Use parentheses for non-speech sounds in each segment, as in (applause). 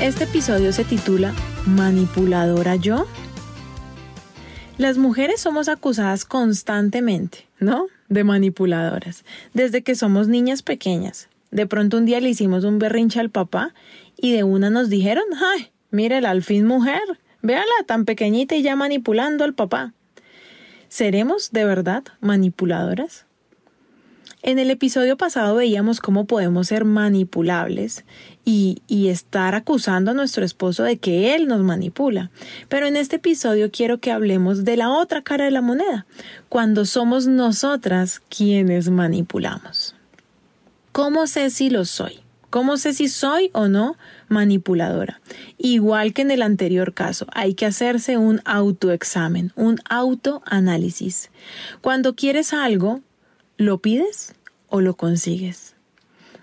Este episodio se titula ¿Manipuladora yo? Las mujeres somos acusadas constantemente, ¿no? De manipuladoras, desde que somos niñas pequeñas. De pronto un día le hicimos un berrinche al papá y de una nos dijeron, ¡ay! Mírela, al fin mujer, véala tan pequeñita y ya manipulando al papá. ¿Seremos de verdad manipuladoras? En el episodio pasado veíamos cómo podemos ser manipulables y, y, estar acusando a nuestro esposo de que él nos manipula. Pero en este episodio quiero que hablemos de la otra cara de la moneda, cuando somos nosotras quienes manipulamos. ¿Cómo sé si lo soy? ¿Cómo sé si soy o no manipuladora? Igual que en el anterior caso, hay que hacerse un autoexamen, un autoanálisis. Cuando quieres algo, ¿Lo pides o lo consigues?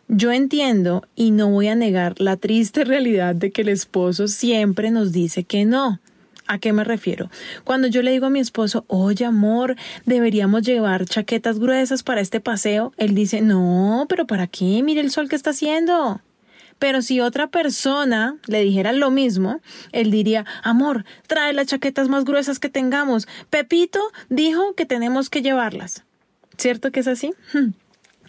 Yo entiendo y no voy a negar la triste (laughs) realidad de que el esposo siempre nos dice que no. ¿A qué me refiero? Cuando yo le digo a mi esposo, oye amor, deberíamos llevar chaquetas gruesas para este paseo, él dice, no, pero ¿para qué? Mire el sol que está haciendo. Pero si otra persona le dijera lo mismo, él diría, amor, trae las chaquetas más gruesas que tengamos. Pepito dijo que tenemos que llevarlas. ¿Cierto que es así?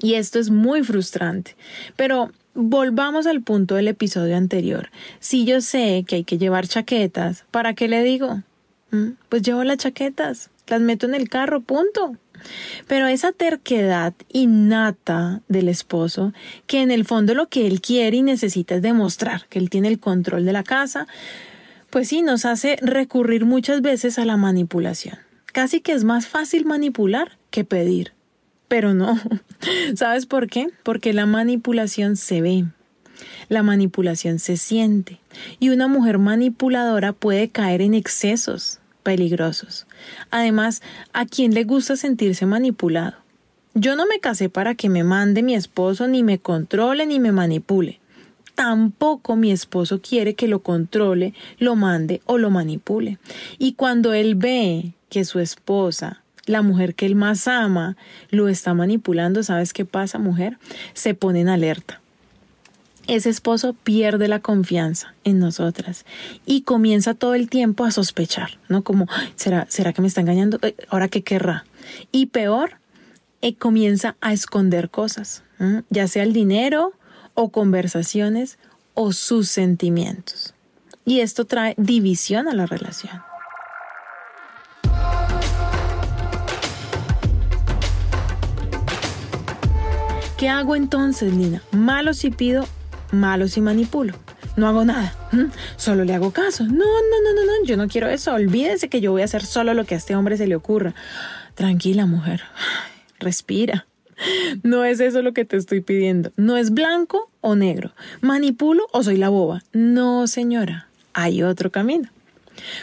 Y esto es muy frustrante. Pero volvamos al punto del episodio anterior. Si yo sé que hay que llevar chaquetas, ¿para qué le digo? ¿Mm? Pues llevo las chaquetas, las meto en el carro, punto. Pero esa terquedad innata del esposo, que en el fondo lo que él quiere y necesita es demostrar que él tiene el control de la casa, pues sí, nos hace recurrir muchas veces a la manipulación. Casi que es más fácil manipular que pedir. Pero no. (laughs) ¿Sabes por qué? Porque la manipulación se ve. La manipulación se siente. Y una mujer manipuladora puede caer en excesos peligrosos. Además, ¿a quién le gusta sentirse manipulado? Yo no me casé para que me mande mi esposo, ni me controle, ni me manipule. Tampoco mi esposo quiere que lo controle, lo mande o lo manipule. Y cuando él ve que su esposa la mujer que él más ama lo está manipulando, ¿sabes qué pasa, mujer? Se pone en alerta. Ese esposo pierde la confianza en nosotras y comienza todo el tiempo a sospechar, ¿no? Como, ¿será, ¿será que me está engañando? Eh, ¿Ahora qué querrá? Y peor, eh, comienza a esconder cosas, ya sea el dinero o conversaciones o sus sentimientos. Y esto trae división a la relación. ¿Qué hago entonces, Nina? Malo si pido, malo si manipulo. No hago nada, solo le hago caso. No, no, no, no, no, yo no quiero eso. Olvídese que yo voy a hacer solo lo que a este hombre se le ocurra. Tranquila, mujer, respira. No es eso lo que te estoy pidiendo. No es blanco o negro. ¿Manipulo o soy la boba? No, señora, hay otro camino.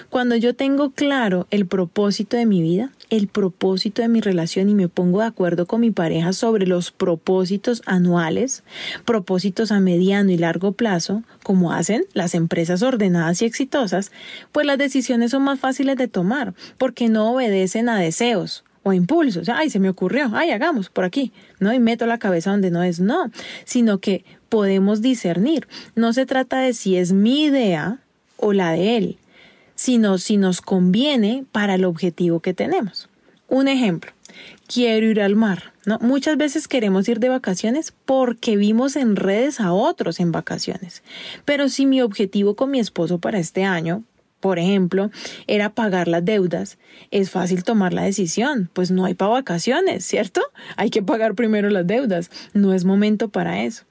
Cuando yo tengo claro el propósito de mi vida, el propósito de mi relación y me pongo de acuerdo con mi pareja sobre los propósitos anuales, propósitos a mediano y largo plazo, como hacen las empresas ordenadas y exitosas, pues las decisiones son más fáciles de tomar, porque no obedecen a deseos o impulsos. Ay, se me ocurrió, ay, hagamos por aquí, ¿no? Y meto la cabeza donde no es, no, sino que podemos discernir. No se trata de si es mi idea o la de él, sino si nos conviene para el objetivo que tenemos. Un ejemplo, quiero ir al mar. ¿no? Muchas veces queremos ir de vacaciones porque vimos en redes a otros en vacaciones. Pero si mi objetivo con mi esposo para este año, por ejemplo, era pagar las deudas, es fácil tomar la decisión, pues no hay para vacaciones, ¿cierto? Hay que pagar primero las deudas, no es momento para eso.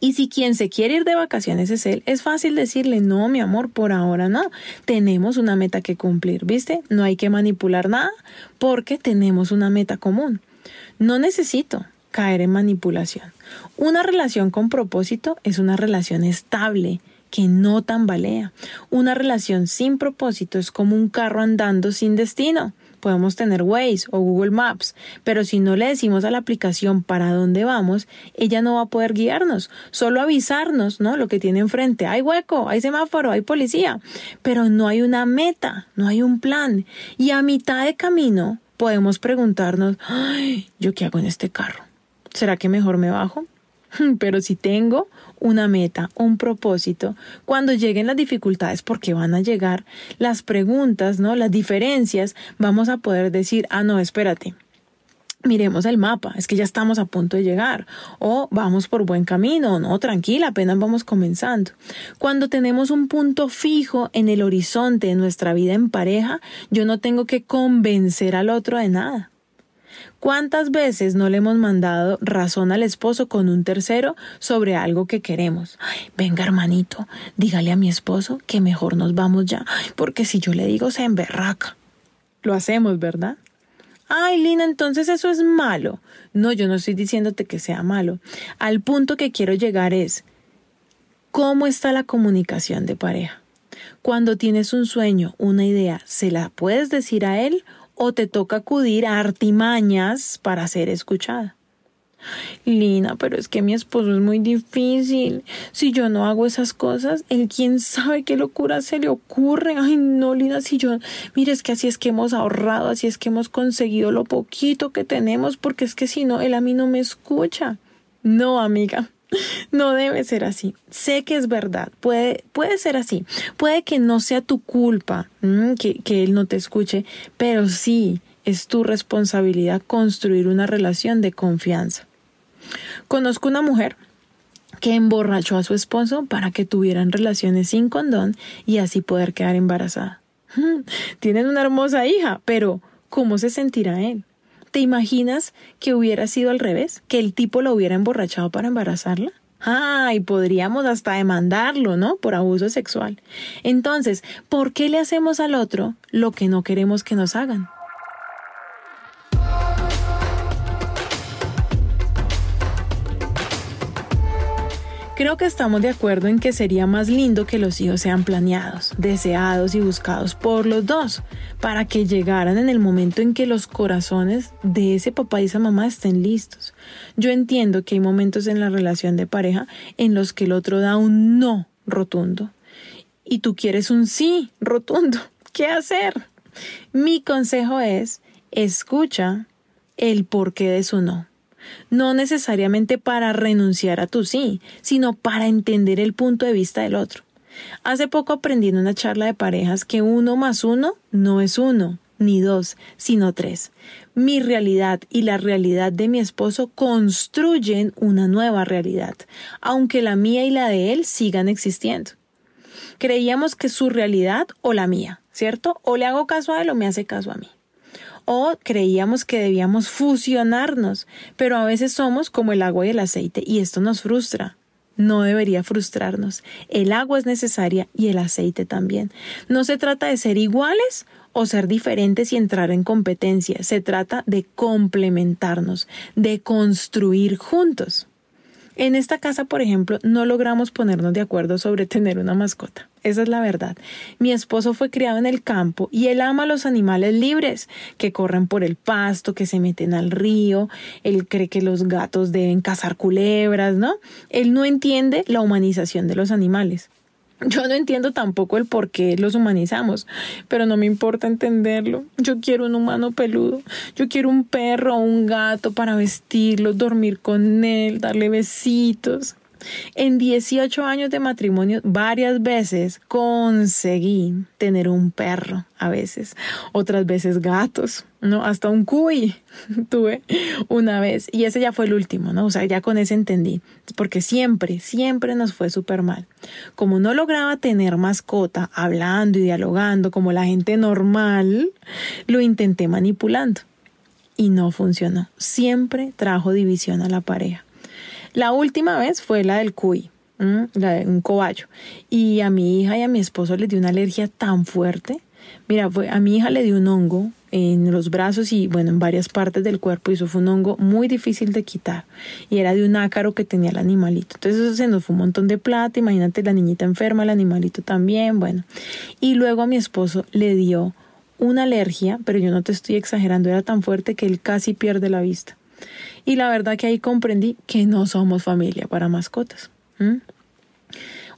Y si quien se quiere ir de vacaciones es él, es fácil decirle, no, mi amor, por ahora no. Tenemos una meta que cumplir, ¿viste? No hay que manipular nada porque tenemos una meta común. No necesito caer en manipulación. Una relación con propósito es una relación estable, que no tambalea. Una relación sin propósito es como un carro andando sin destino. Podemos tener Waze o Google Maps, pero si no le decimos a la aplicación para dónde vamos, ella no va a poder guiarnos, solo avisarnos, ¿no? Lo que tiene enfrente. Hay hueco, hay semáforo, hay policía, pero no hay una meta, no hay un plan. Y a mitad de camino podemos preguntarnos, Ay, ¿yo qué hago en este carro? ¿Será que mejor me bajo? (laughs) Pero si tengo una meta, un propósito, cuando lleguen las dificultades, porque van a llegar las preguntas, ¿no? Las diferencias, vamos a poder decir, ah, no, espérate. Miremos el mapa, es que ya estamos a punto de llegar, o vamos por buen camino, no, tranquila, apenas vamos comenzando. Cuando tenemos un punto fijo en el horizonte de nuestra vida en pareja, yo no tengo que convencer al otro de nada. ¿Cuántas veces no le hemos mandado razón al esposo con un tercero sobre algo que queremos? venga, hermanito, dígale a mi esposo que mejor nos vamos ya, porque si yo le digo se emberraca. Lo hacemos, ¿verdad? Ay, Lina, entonces eso es malo. No, yo no estoy diciéndote que sea malo. Al punto que quiero llegar es, ¿cómo está la comunicación de pareja? Cuando tienes un sueño, una idea, ¿se la puedes decir a él o te toca acudir a artimañas para ser escuchada. Lina, pero es que mi esposo es muy difícil. Si yo no hago esas cosas, él quién sabe qué locura se le ocurre. Ay, no, Lina, si yo, mire, es que así es que hemos ahorrado, así es que hemos conseguido lo poquito que tenemos, porque es que si no, él a mí no me escucha. No, amiga, no debe ser así. Sé que es verdad, puede, puede ser así. Puede que no sea tu culpa mm, que, que él no te escuche, pero sí es tu responsabilidad construir una relación de confianza. Conozco una mujer que emborrachó a su esposo para que tuvieran relaciones sin condón y así poder quedar embarazada. (laughs) Tienen una hermosa hija, pero ¿cómo se sentirá él? ¿Te imaginas que hubiera sido al revés? ¿Que el tipo lo hubiera emborrachado para embarazarla? Ah, y podríamos hasta demandarlo, ¿no? Por abuso sexual. Entonces, ¿por qué le hacemos al otro lo que no queremos que nos hagan? Creo que estamos de acuerdo en que sería más lindo que los hijos sean planeados, deseados y buscados por los dos, para que llegaran en el momento en que los corazones de ese papá y esa mamá estén listos. Yo entiendo que hay momentos en la relación de pareja en los que el otro da un no rotundo y tú quieres un sí rotundo. (laughs) ¿Qué hacer? Mi consejo es escucha el porqué de su no no necesariamente para renunciar a tu sí, sino para entender el punto de vista del otro. Hace poco aprendí en una charla de parejas que uno más uno no es uno, ni dos, sino tres. Mi realidad y la realidad de mi esposo construyen una nueva realidad, aunque la mía y la de él sigan existiendo. Creíamos que su realidad o la mía, ¿cierto? O le hago caso a él o me hace caso a mí o creíamos que debíamos fusionarnos, pero a veces somos como el agua y el aceite y esto nos frustra. No debería frustrarnos. El agua es necesaria y el aceite también. No se trata de ser iguales o ser diferentes y entrar en competencia. Se trata de complementarnos, de construir juntos. En esta casa, por ejemplo, no logramos ponernos de acuerdo sobre (laughs) tener una mascota. Esa es la verdad. Mi esposo fue criado en el campo y él ama los animales libres, que corren por el pasto, que se meten al río. Él cree que los gatos deben cazar culebras, ¿no? Él no entiende la humanización de los animales. Yo no entiendo tampoco el por qué los humanizamos, pero no me importa entenderlo. Yo quiero un humano peludo. Yo quiero un perro o un gato para vestirlo, dormir con él, darle besitos. En 18 años de matrimonio, varias veces conseguí tener un perro, a veces, otras veces gatos, ¿no? Hasta un cuy (laughs) tuve una vez. Y ese ya fue el último, ¿no? O sea, ya con ese entendí. Porque siempre, siempre nos fue súper mal. Como no lograba tener mascota, hablando y dialogando como la gente normal, lo intenté manipulando. Y no funcionó. Siempre trajo división a la pareja. La última vez fue la del cuy, la de un cobayo. Y a mi hija y a mi esposo les dio una alergia tan fuerte Mira, fue, a mi hija le dio un hongo en los brazos y bueno, en varias partes del cuerpo y eso fue un hongo muy difícil de quitar y era de un ácaro que tenía el animalito. Entonces eso se nos fue un montón de plata, imagínate la niñita enferma, el animalito también, bueno. Y luego a mi esposo le dio una alergia, pero yo no te estoy exagerando, era tan fuerte que él casi pierde la vista. Y la verdad que ahí comprendí que no somos familia para mascotas.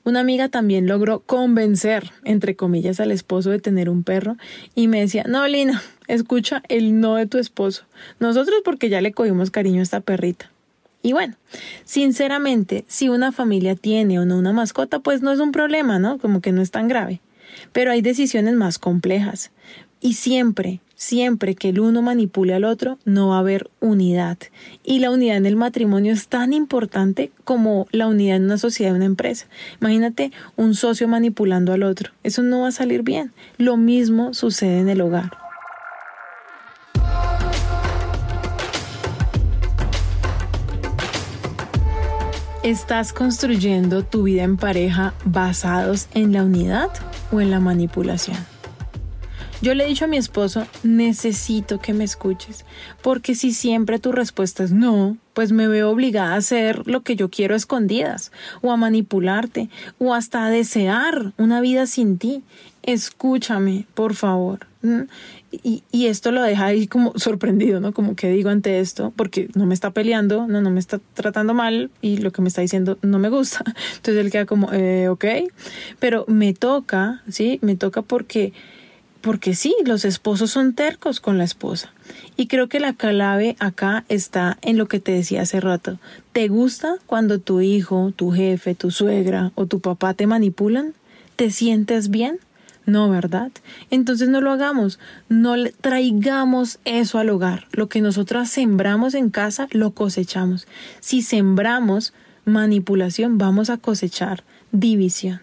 Una amiga también logró convencer, entre comillas, al esposo de tener un perro y me decía, no, Lina, escucha el no de tu esposo. Nosotros porque ya le cogimos cariño a esta perrita. Y bueno, sinceramente, si una familia tiene o no una mascota, pues no es un problema, ¿no? Como que no es tan grave. Pero hay decisiones más complejas. Y siempre, siempre que el uno manipule al otro, no va a haber unidad. Y la unidad en el matrimonio es tan importante como la unidad en una sociedad, en una empresa. Imagínate un socio manipulando al otro. Eso no va a salir bien. Lo mismo sucede en el hogar. ¿Estás construyendo tu vida en pareja basados en la unidad o en la manipulación? Yo le he dicho a mi esposo, necesito que me escuches, porque si siempre tu respuesta es no, pues me veo obligada a hacer lo que yo quiero a escondidas, o a manipularte, o hasta a desear una vida sin ti. Escúchame, por favor. Y, y, esto lo deja ahí como sorprendido, ¿no? Como que digo ante esto, porque no me está peleando, no, no me está tratando mal y lo que me está diciendo no me gusta. (laughs) Entonces él queda como, eh, ok, pero me toca, ¿sí? Me toca porque porque sí, los esposos son tercos con la esposa. Y creo que la clave acá está en lo que te decía hace rato. ¿Te gusta cuando tu hijo, tu jefe, tu suegra o tu papá te manipulan? ¿Te sientes bien? No, ¿verdad? Entonces no lo hagamos, no traigamos eso al hogar. Lo que nosotras sembramos en casa, lo cosechamos. Si sembramos manipulación, vamos a cosechar división.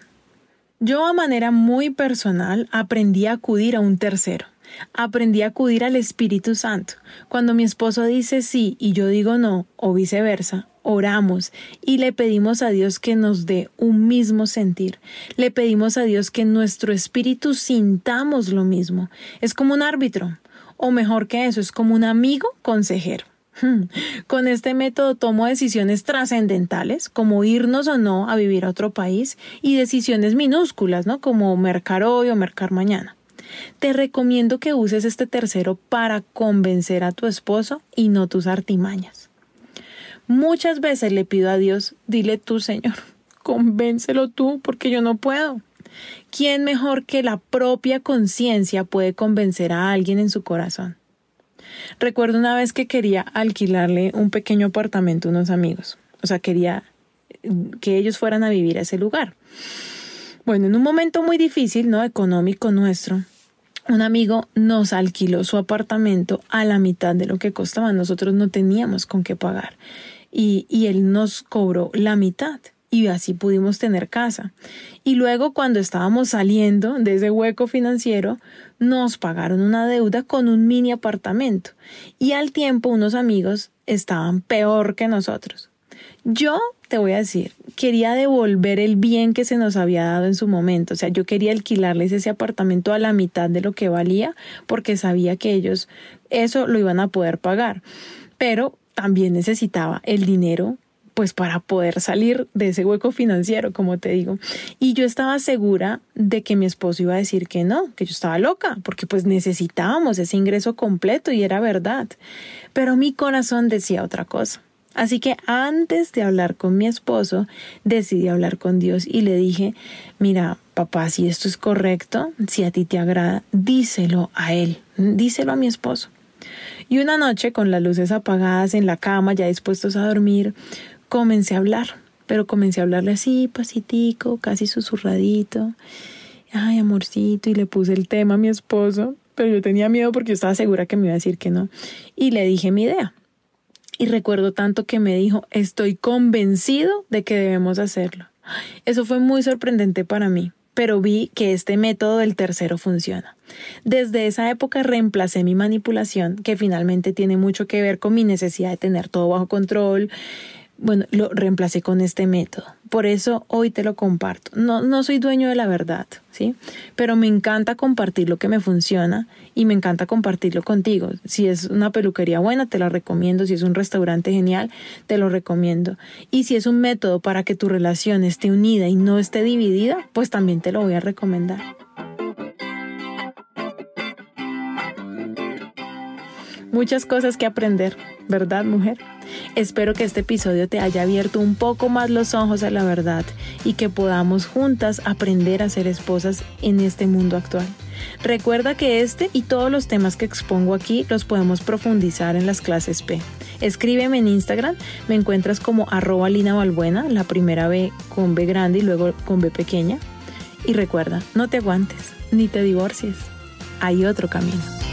Yo a manera muy personal aprendí a acudir a un tercero. Aprendí a acudir al Espíritu Santo. Cuando mi esposo dice sí y yo digo no, o viceversa, oramos y le pedimos a Dios que nos dé un mismo sentir. Le pedimos a Dios que nuestro espíritu sintamos lo mismo. Es como un árbitro, o mejor que eso, es como un amigo consejero. (laughs) Con este método tomo decisiones trascendentales, como irnos o no a vivir a otro país, y decisiones minúsculas, ¿no? Como mercar hoy o mercar mañana. Te recomiendo que uses este tercero para convencer a tu esposo y no tus artimañas. Muchas veces le pido a Dios, dile tú, Señor, (laughs) convéncelo tú, porque yo no puedo. ¿Quién mejor que la propia conciencia puede convencer a alguien en su corazón? Recuerdo una vez que quería alquilarle un pequeño apartamento a unos amigos. O sea, quería que ellos fueran a vivir a ese lugar. Bueno, en un momento muy difícil, ¿no? Económico nuestro, un amigo nos alquiló su apartamento a la mitad de lo que costaba. Nosotros no teníamos con qué pagar. Y, y él nos cobró la mitad y así pudimos tener casa. Y luego cuando estábamos saliendo de ese hueco financiero, nos pagaron una deuda con un mini apartamento. Y al tiempo unos amigos estaban peor que nosotros. Yo te voy a decir, quería devolver el bien que se nos había dado en su momento. O sea, yo quería alquilarles ese apartamento a la mitad de lo que valía porque sabía que ellos eso lo iban a poder pagar. Pero también necesitaba el dinero pues para poder salir de ese hueco financiero, como te digo. Y yo estaba segura de que mi esposo iba a decir que no, que yo estaba loca, porque pues necesitábamos ese ingreso completo y era verdad. Pero mi corazón decía otra cosa. Así que antes de hablar con mi esposo, decidí hablar con Dios y le dije, mira, papá, si esto es correcto, si a ti te agrada, díselo a él, díselo a mi esposo. Y una noche, con las luces apagadas en la cama, ya dispuestos a dormir, comencé a hablar, pero comencé a hablarle así, pasitico, casi susurradito. Ay, amorcito, y le puse el tema a mi esposo, pero yo tenía miedo porque yo estaba segura que me iba a decir que no. Y le dije mi idea. Y recuerdo tanto que me dijo, estoy convencido de que debemos hacerlo. Eso fue muy sorprendente para mí, pero vi que este método del tercero funciona. Desde esa época reemplacé mi manipulación, que finalmente tiene mucho que ver con mi necesidad de tener todo bajo control, bueno, lo reemplacé con este método. Por eso hoy te lo comparto. No, no soy dueño de la verdad, ¿sí? Pero me encanta compartir lo que me funciona y me encanta compartirlo contigo. Si es una peluquería buena, te la recomiendo. Si es un restaurante genial, te lo recomiendo. Y si es un método para que tu relación esté unida y no esté dividida, pues también te lo voy a recomendar. Muchas cosas que aprender, ¿verdad, mujer? Espero que este episodio te haya abierto un poco más los ojos a la verdad y que podamos juntas aprender a ser esposas en este mundo actual. Recuerda que este y todos los temas que expongo aquí los podemos profundizar en las clases P. Escríbeme en Instagram, me encuentras como arroba Lina Valbuena, la primera B con B grande y luego con B pequeña. Y recuerda, no te aguantes, ni te divorcies. Hay otro camino.